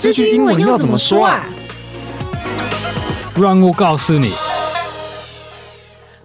这句英文要怎么说啊？让我告诉你。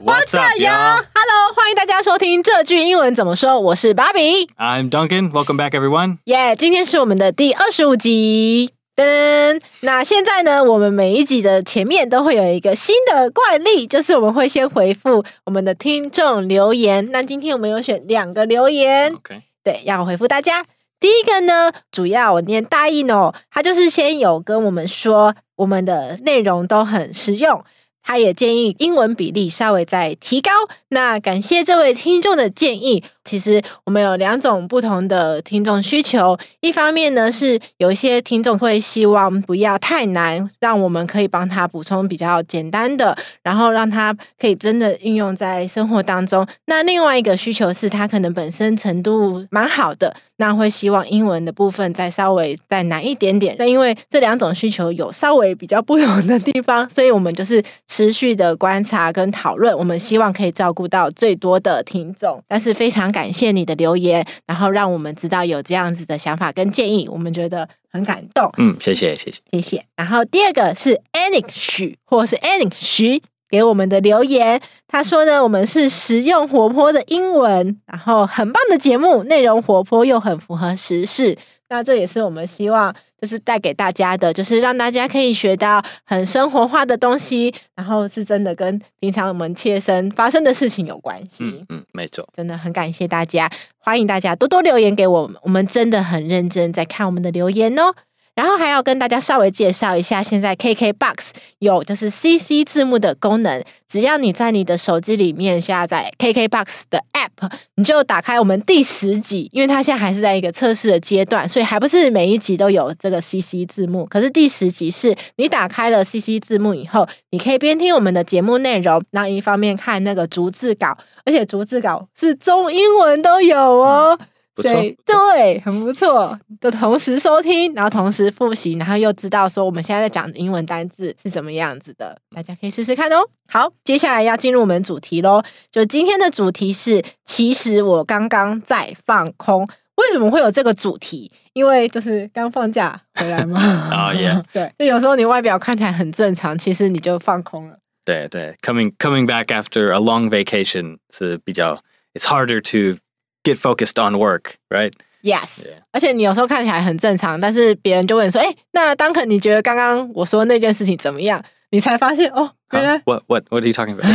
What's up, y'all？Hello，欢迎大家收听这句英文怎么说。我是芭比，I'm Duncan。Welcome back, everyone. Yeah，今天是我们的第二十五集。噔，那现在呢，我们每一集的前面都会有一个新的惯例，就是我们会先回复我们的听众留言。那今天我们有选两个留言，OK，对，要回复大家。第一个呢，主要我念大意哦，他就是先有跟我们说，我们的内容都很实用。他也建议英文比例稍微再提高。那感谢这位听众的建议。其实我们有两种不同的听众需求。一方面呢，是有一些听众会希望不要太难，让我们可以帮他补充比较简单的，然后让他可以真的运用在生活当中。那另外一个需求是他可能本身程度蛮好的，那会希望英文的部分再稍微再难一点点。那因为这两种需求有稍微比较不同的地方，所以我们就是。持续的观察跟讨论，我们希望可以照顾到最多的听众。但是非常感谢你的留言，然后让我们知道有这样子的想法跟建议，我们觉得很感动。嗯，谢谢谢谢谢谢。然后第二个是 Annie 许或是 Annie 徐给我们的留言，他说呢，我们是实用活泼的英文，然后很棒的节目，内容活泼又很符合时事。那这也是我们希望。就是带给大家的，就是让大家可以学到很生活化的东西，然后是真的跟平常我们切身发生的事情有关系。嗯嗯，没错，真的很感谢大家，欢迎大家多多留言给我们，我们真的很认真在看我们的留言哦。然后还要跟大家稍微介绍一下，现在 KKBOX 有就是 CC 字幕的功能，只要你在你的手机里面下载 KKBOX 的 App，你就打开我们第十集，因为它现在还是在一个测试的阶段，所以还不是每一集都有这个 CC 字幕。可是第十集是你打开了 CC 字幕以后，你可以边听我们的节目内容，然后一方面看那个逐字稿，而且逐字稿是中英文都有哦。所以对，很不错的同时收听，然后同时复习，然后又知道说我们现在在讲的英文单字是怎么样子的，大家可以试试看哦。好，接下来要进入我们主题喽。就今天的主题是，其实我刚刚在放空。为什么会有这个主题？因为就是刚放假回来嘛。啊耶！对，就有时候你外表看起来很正常，其实你就放空了。对对，coming coming back after a long vacation 是比较，it's harder to Get focused on work, right? Yes. Yeah. 而且你有时候看起来很正常，但是别人就问说：“哎，那 Duncan，你觉得刚刚我说那件事情怎么样？”你才发现哦，原来 What What What are you talking about？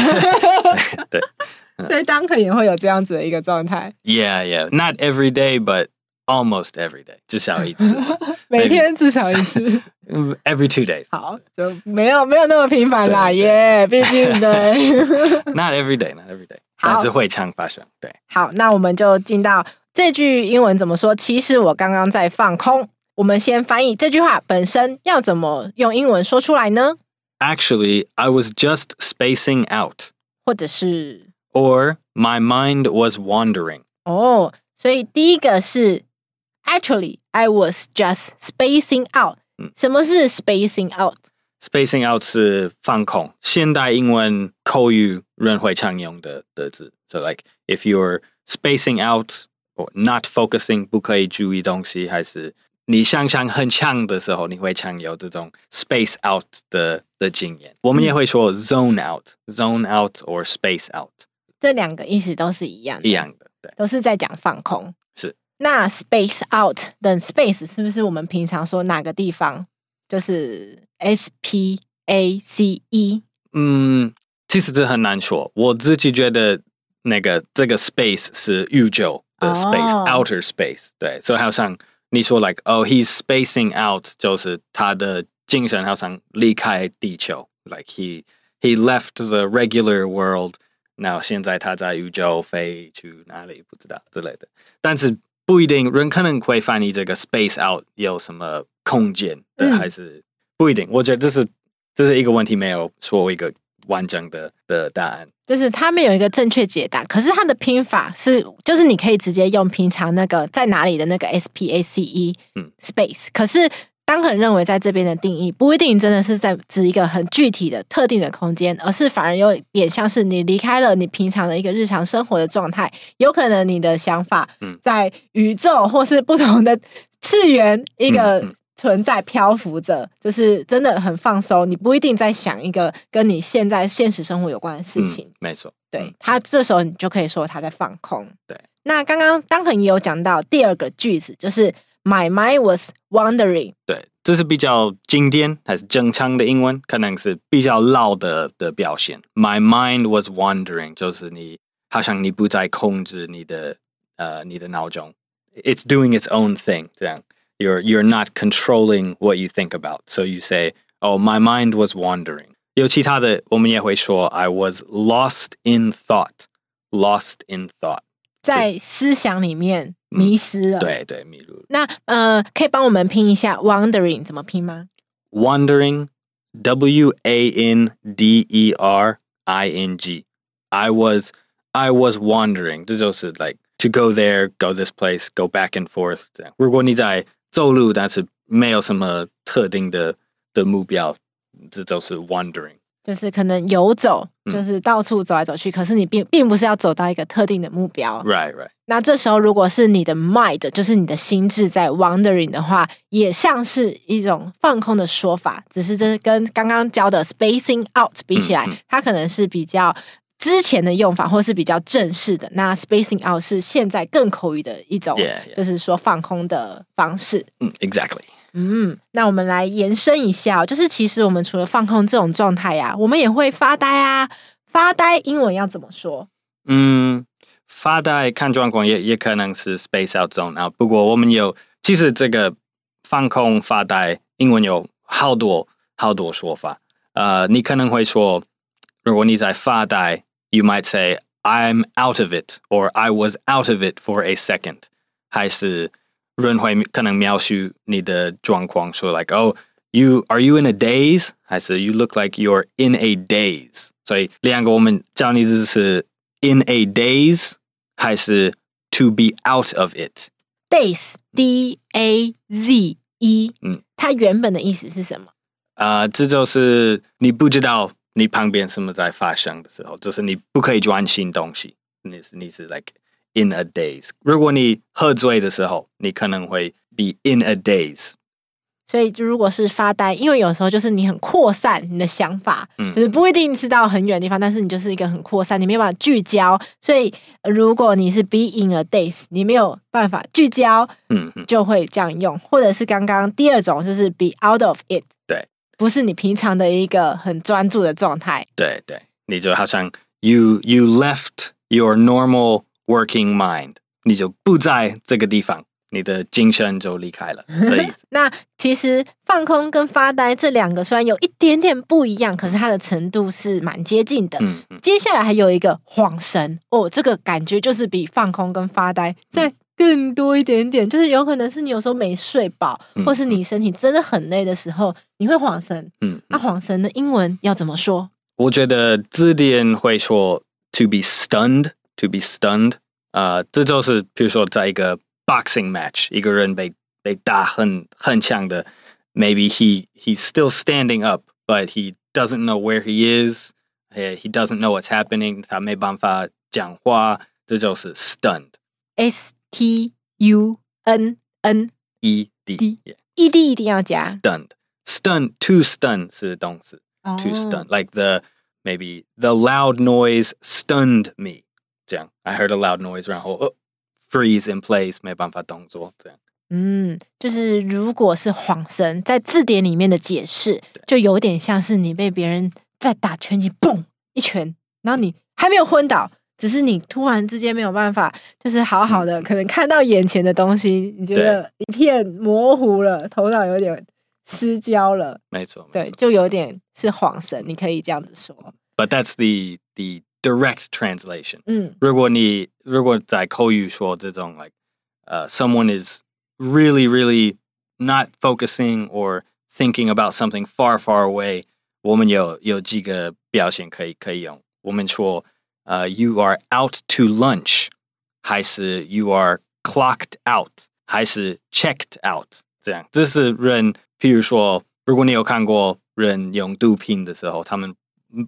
对，所以 Duncan 也会有这样子的一个状态。Yeah, yeah. Not every day, but almost every day. 至少一次，每天至少一次。 Every two days. 好，就没有没有那么频繁啦，耶！毕竟对。Not every day, not every day. 但是会唱发生，对。好，那我们就进到这句英文怎么说？其实我刚刚在放空。我们先翻译这句话本身要怎么用英文说出来呢？Actually, I was just spacing out，或者是，or my mind was wandering。哦，所以第一个是 Actually, I was just spacing out。什么是 spacing out？Spacing out 是放空，现代英文口语人会常用的的字。So like if you're spacing out or not focusing，不可以注意东西，还是你想象很强的时候，你会常有这种 space out 的的经验。我们也会说 zone out，zone out or space out。这两个意思都是一样的，一样的，对，都是在讲放空。是。那 space out 等 space 是不是我们平常说哪个地方？ 就是 S P A C E。嗯，其实这很难说。我自己觉得那个这个 space 是宇宙的 space，outer space。对，所以好像你说 like oh he's spacing out，就是他的精神好像离开地球，like he he left the regular world。那现在他在宇宙飞去哪里不知道之类的，但是不一定人可能会翻译这个 space out 有什么。 空间对，还是不一定。我觉得这是这是一个问题，没有说一个完整的的答案。就是它没有一个正确解答，可是它的拼法是，就是你可以直接用平常那个在哪里的那个 S P A C E，嗯，space。可是当很认为在这边的定义不一定真的是在指一个很具体的特定的空间，而是反而有点像是你离开了你平常的一个日常生活的状态，有可能你的想法在宇宙或是不同的次元一个。存在漂浮着，就是真的很放松。你不一定在想一个跟你现在现实生活有关的事情。嗯、没错，对他这时候你就可以说他在放空。对，那刚刚当恒也有讲到第二个句子，就是 My mind was wandering。对，这是比较经典还是正常的英文？可能是比较老的的表现。My mind was wandering，就是你好像你不再控制你的呃你的脑中，It's doing its own thing，这样。You're you're not controlling what you think about, so you say, "Oh, my mind was wandering." 有其他的，我们也会说 "I was lost in thought." Lost in thought，在思想里面迷失了。对对，迷路。那呃，可以帮我们拼一下 "wandering" 怎么拼吗？Wandering, W A N D E R I N G. I was I was wandering. 这就是 like to go there, go this place, go back and forth. 这样。如果你在 走路，但是没有什么特定的的目标，这就是 wandering，就是可能游走，就是到处走来走去。嗯、可是你并并不是要走到一个特定的目标，right right。那这时候如果是你的 mind，就是你的心智在 wandering 的话，也像是一种放空的说法，只是这是跟刚刚教的 spacing out 比起来，嗯嗯、它可能是比较。之前的用法或是比较正式的，那 spacing out 是现在更口语的一种，yeah, yeah. 就是说放空的方式。嗯，exactly。嗯，那我们来延伸一下，就是其实我们除了放空这种状态呀，我们也会发呆啊。发呆英文要怎么说？嗯，发呆看状况也也可能是 space out zone out。不过我们有，其实这个放空发呆英文有好多好多说法。呃，你可能会说，如果你在发呆。You might say, I'm out of it, or I was out of it for a second. 还是人会可能描述你的状况，说 like, oh, you are you in a daze? 还是 you look like you're in a daze? 所以两个我们教你的是 in a daze 还是 to be out of it? Daze, D A Z E，嗯，它原本的意思是什么？啊、呃，这就是你不知道。 你旁边什么在发生的时候，就是你不可以专心东西，你是你是 like in a daze。如果你喝醉的时候，你可能会 be in a daze。所以，就如果是发呆，因为有时候就是你很扩散你的想法，嗯，就是不一定是到很远的地方，但是你就是一个很扩散，你没有办法聚焦。所以，如果你是 be in a daze，你没有办法聚焦，嗯，就会这样用，或者是刚刚第二种就是 be out of it，对。不是你平常的一个很专注的状态。对对，你就好像 you you left your normal working mind，你就不在这个地方，你的精神就离开了 的意思。那其实放空跟发呆这两个虽然有一点点不一样，可是它的程度是蛮接近的。嗯嗯。接下来还有一个恍神哦，这个感觉就是比放空跟发呆在。更多一点点，就是有可能是你有时候没睡饱，嗯、或是你身体真的很累的时候，你会恍神。嗯，那、啊、恍神的英文要怎么说？我觉得字典会说 to be stunned，to be stunned。呃，这就是比如说在一个 boxing match，一个人被被打很很强的，maybe he he's still standing up，but he doesn't know where he is，he doesn't know what's happening，他没办法讲话，这就是 stunned。S T U N N E D E D 一定要加 stunned stunned to stun 是动词 to stun like the maybe the loud noise stunned me. 这样 I heard a loud noise 然后、哦、freeze in place 没办法动作这样。嗯，就是如果是恍神，在字典里面的解释就有点像是你被别人在打拳击，嘣一拳，然后你还没有昏倒。只是你突然之间没有办法，就是好好的，可能看到眼前的东西，你觉得一片模糊了，头脑有点失焦了。没错，对，就有点是恍神，你可以这样子说。But that's the the direct translation。嗯，如果你如果在口语说这种，like，呃，someone is really really not focusing or thinking about something far far away，我们有有几个表现可以可以用，我们说。呃、uh,，you are out to lunch，还是 you are clocked out，还是 checked out？这样，这是人， 譬如说，如果你有看过人用毒品的时候，他们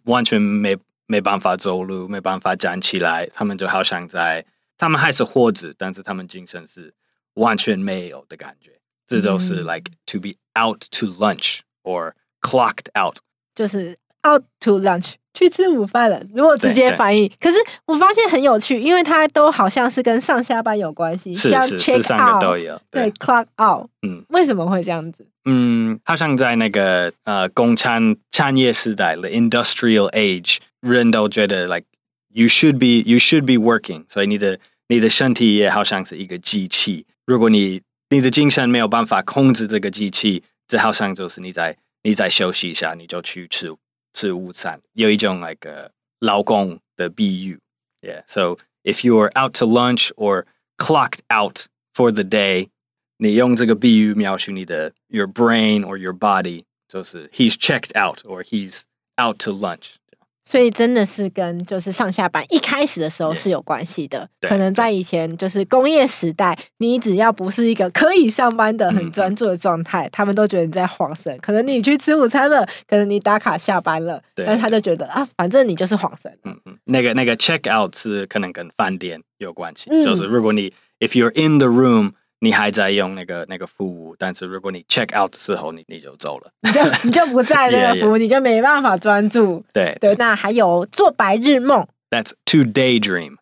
完全没没办法走路，没办法站起来，他们就好像在，他们还是活着，但是他们精神是完全没有的感觉。这就是 like to be out to lunch or clocked out，就是 out to lunch 去吃午饭了。如果直接翻译，可是我发现很有趣，因为它都好像是跟上下班有关系，是像是 check out 都有，对。对，clock out，嗯。为什么会这样子？嗯，好像在那个呃工产产业时代的 industrial age，人都觉得 like you should be you should be working，所以你的你的身体也好像是一个机器，如果你你的精神没有办法控制这个机器，这好像就是你在你在休息一下，你就去吃 吃午餐，有一种 like 劳工的比喻，yeah，so if you are out to lunch or clocked out for the day。你用这个比喻描述你的 your brain or your body，就是 he's checked out or he's out to lunch。 所以真的是跟就是上下班一开始的时候是有关系的。可能在以前就是工业时代，你只要不是一个可以上班的很专注的状态，他们都觉得你在晃神。可能你去吃午餐了，可能你打卡下班了，对但是他就觉得啊，反正你就是晃神。嗯嗯，那个那个 check out 是可能跟饭店有关系，嗯就是如果你 if you're in the room。你还在用那个那个服务，但是如果你 check out 的时候，你你就走了，你就你就不在那个 服务，Yeah, yeah. 你就没办法专注。对对，那还有做白日梦，，That's to daydream。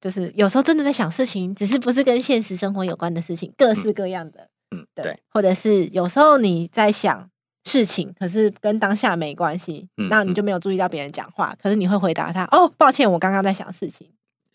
就是有时候真的在想事情，只是不是跟现实生活有关的事情，各式各样的。嗯，对，对，或者是有时候你在想事情，可是跟当下没关系，嗯那你就没有注意到别人讲话，可是你会回答他：“哦，抱歉，我刚刚在想事情。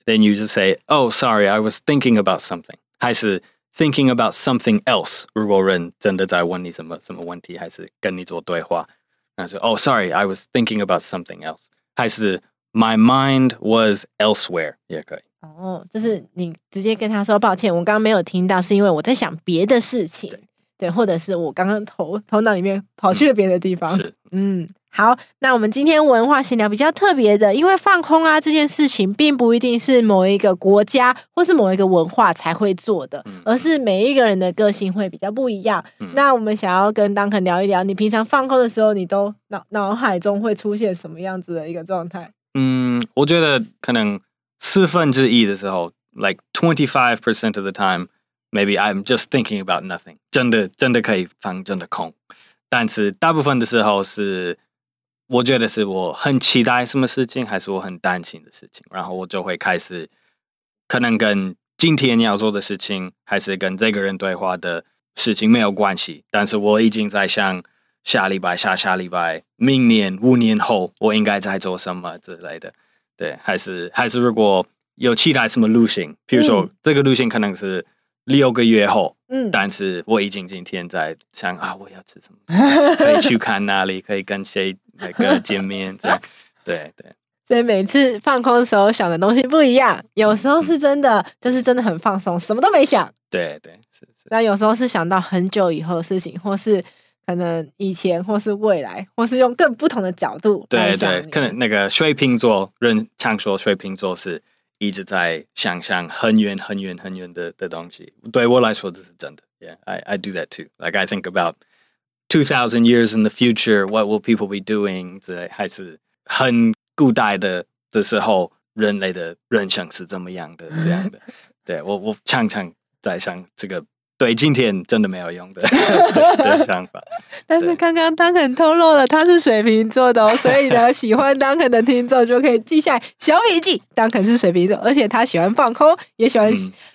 Then you just say, "Oh, sorry, I was thinking about something." 还是 thinking about something else？如果人真的在问你什么什么问题，还是跟你做对话，那是 "Oh, sorry, I was thinking about something else." 还是 "My mind was elsewhere" 也可以。”哦，就是你直接跟他说：“抱歉，我刚刚没有听到，是因为我在想别的事情。对”对，或者是我刚刚头头脑里面跑去了别的地方。是，嗯， 好，那我们今天文化闲聊比较特别的，因为放空啊这件事情，并不一定是某一个国家或是某一个文化才会做的，嗯而是每一个人的个性会比较不一样。嗯那我们想要跟 Duncan 聊一聊，你平常放空的时候，你都脑脑海中会出现什么样子的一个状态？嗯，我觉得可能四分之一的时候，like twenty five percent of the time。Maybe I'm just thinking about nothing，真的真的可以放真的空，但是大部分的时候是，我觉得是我很期待什么事情，还是我很担心的事情，然后我就会开始，可能跟今天要做的事情，还是跟这个人对话的事情没有关系，但是我已经在想下礼拜、下下礼拜、明年、五年后我应该在做什么之类的，对，还是还是如果有期待什么路线，比如说、嗯、这个路线可能是。六个月后，嗯，但是我已经今天在想啊，我要吃什么？可以去看哪里？可以跟谁那个见面？这样，对对。所以每次放空的时候想的东西不一样，有时候是真的，就是真的很放松，什么都没想。对对是是。那有时候是想到很久以后的事情，或是可能以前，或是未来，或是用更不同的角度。对对，可能那个水瓶座人常说水瓶座是。一直在想象很远很远很远的的东西，对我来说这是真的。Yeah, I I do that too. Like I think about two thousand years in the future, what will people be doing？之类，还是很古代的的时候，人类的人生是怎么样的？这样的。对我我常常在想这个。 对，今天真的没有用的的想法。但是刚刚 Duncan 透露了他是水瓶座的哦，所以呢，喜欢 Duncan 的听众就可以记下来小笔记。Duncan 是水瓶座，而且他喜欢放空，也喜欢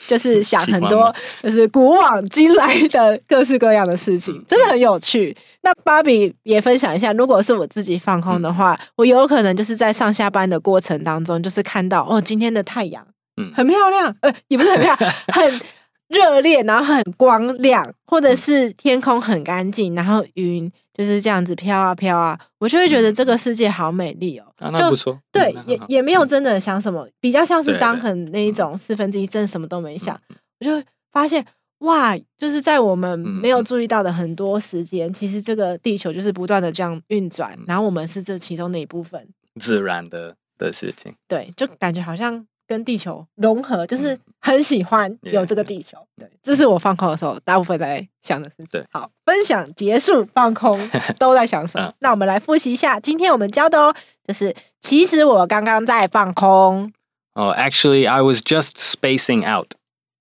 就是想很多，就是古往今来的各式各样的事情，真的很有趣。那芭比也分享一下，如果是我自己放空的话，我有可能就是在上下班的过程当中，就是看到哦，今天的太阳，嗯，很漂亮，呃，也不是很漂亮，很。热烈，然后很光亮，或者是天空很干净，然后云就是这样子飘啊飘啊，我就会觉得这个世界好美丽哦。啊，那不错。对，嗯、也也没有真的想什么，比较像是当很那一种四分之一，真的什么都没想，我就发现哇，就是在我们没有注意到的很多时间，其实这个地球就是不断的这样运转，然后我们是这其中的一部分，自然的的事情。对，就感觉好像。跟地球融合，就是很喜欢有这个地球。对，这是我放空的时候大部分在想的事情。对，好，分享结束，放空 都在想什么？那我们来复习一下今天我们教的哦，就是其实我刚刚在放空。哦、oh,，Actually, I was just spacing out。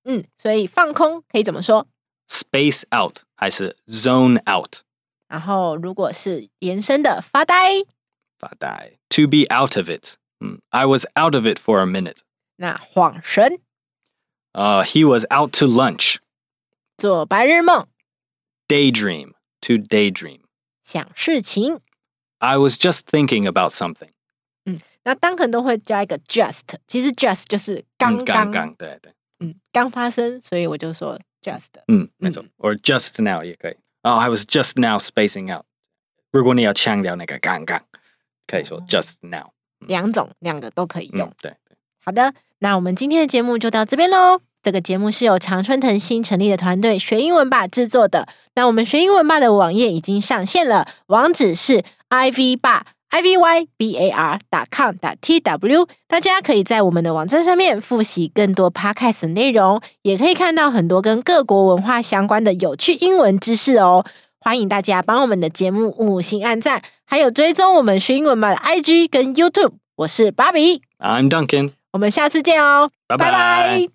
嗯，所以放空可以怎么说 space out 还是 zone out？然后如果是延伸的发呆，发呆 to be out of it。嗯，I was out of it for a minute。那恍神，呃、uh,，He was out to lunch。做白日梦，daydream to daydream。想事情，I was just thinking about something。嗯，那当很多会加一个 just，其实 just 就是刚刚，刚刚，对对，嗯，刚发生，所以我就说 just。嗯，没错。Or just now 也可以。Oh, I was just now spacing out。如果你要强调那个刚刚，可以说 just now。两种，两个都可以用。嗯、对对。 好的，那我们今天的节目就到这边喽。这个节目是由常春藤新成立的团队学英文吧制作的。那我们学英文吧的网页已经上线了，网址是 ivbar i v y b a r com t w。大家可以在我们的网站上面复习更多 podcast 内容，也可以看到很多跟各国文化相关的有趣英文知识哦。欢迎大家帮我们的节目五星按赞，还有追踪我们学英文吧的 IG 跟 YouTube。我是芭比，I'm Duncan，我们下次见哦，拜拜。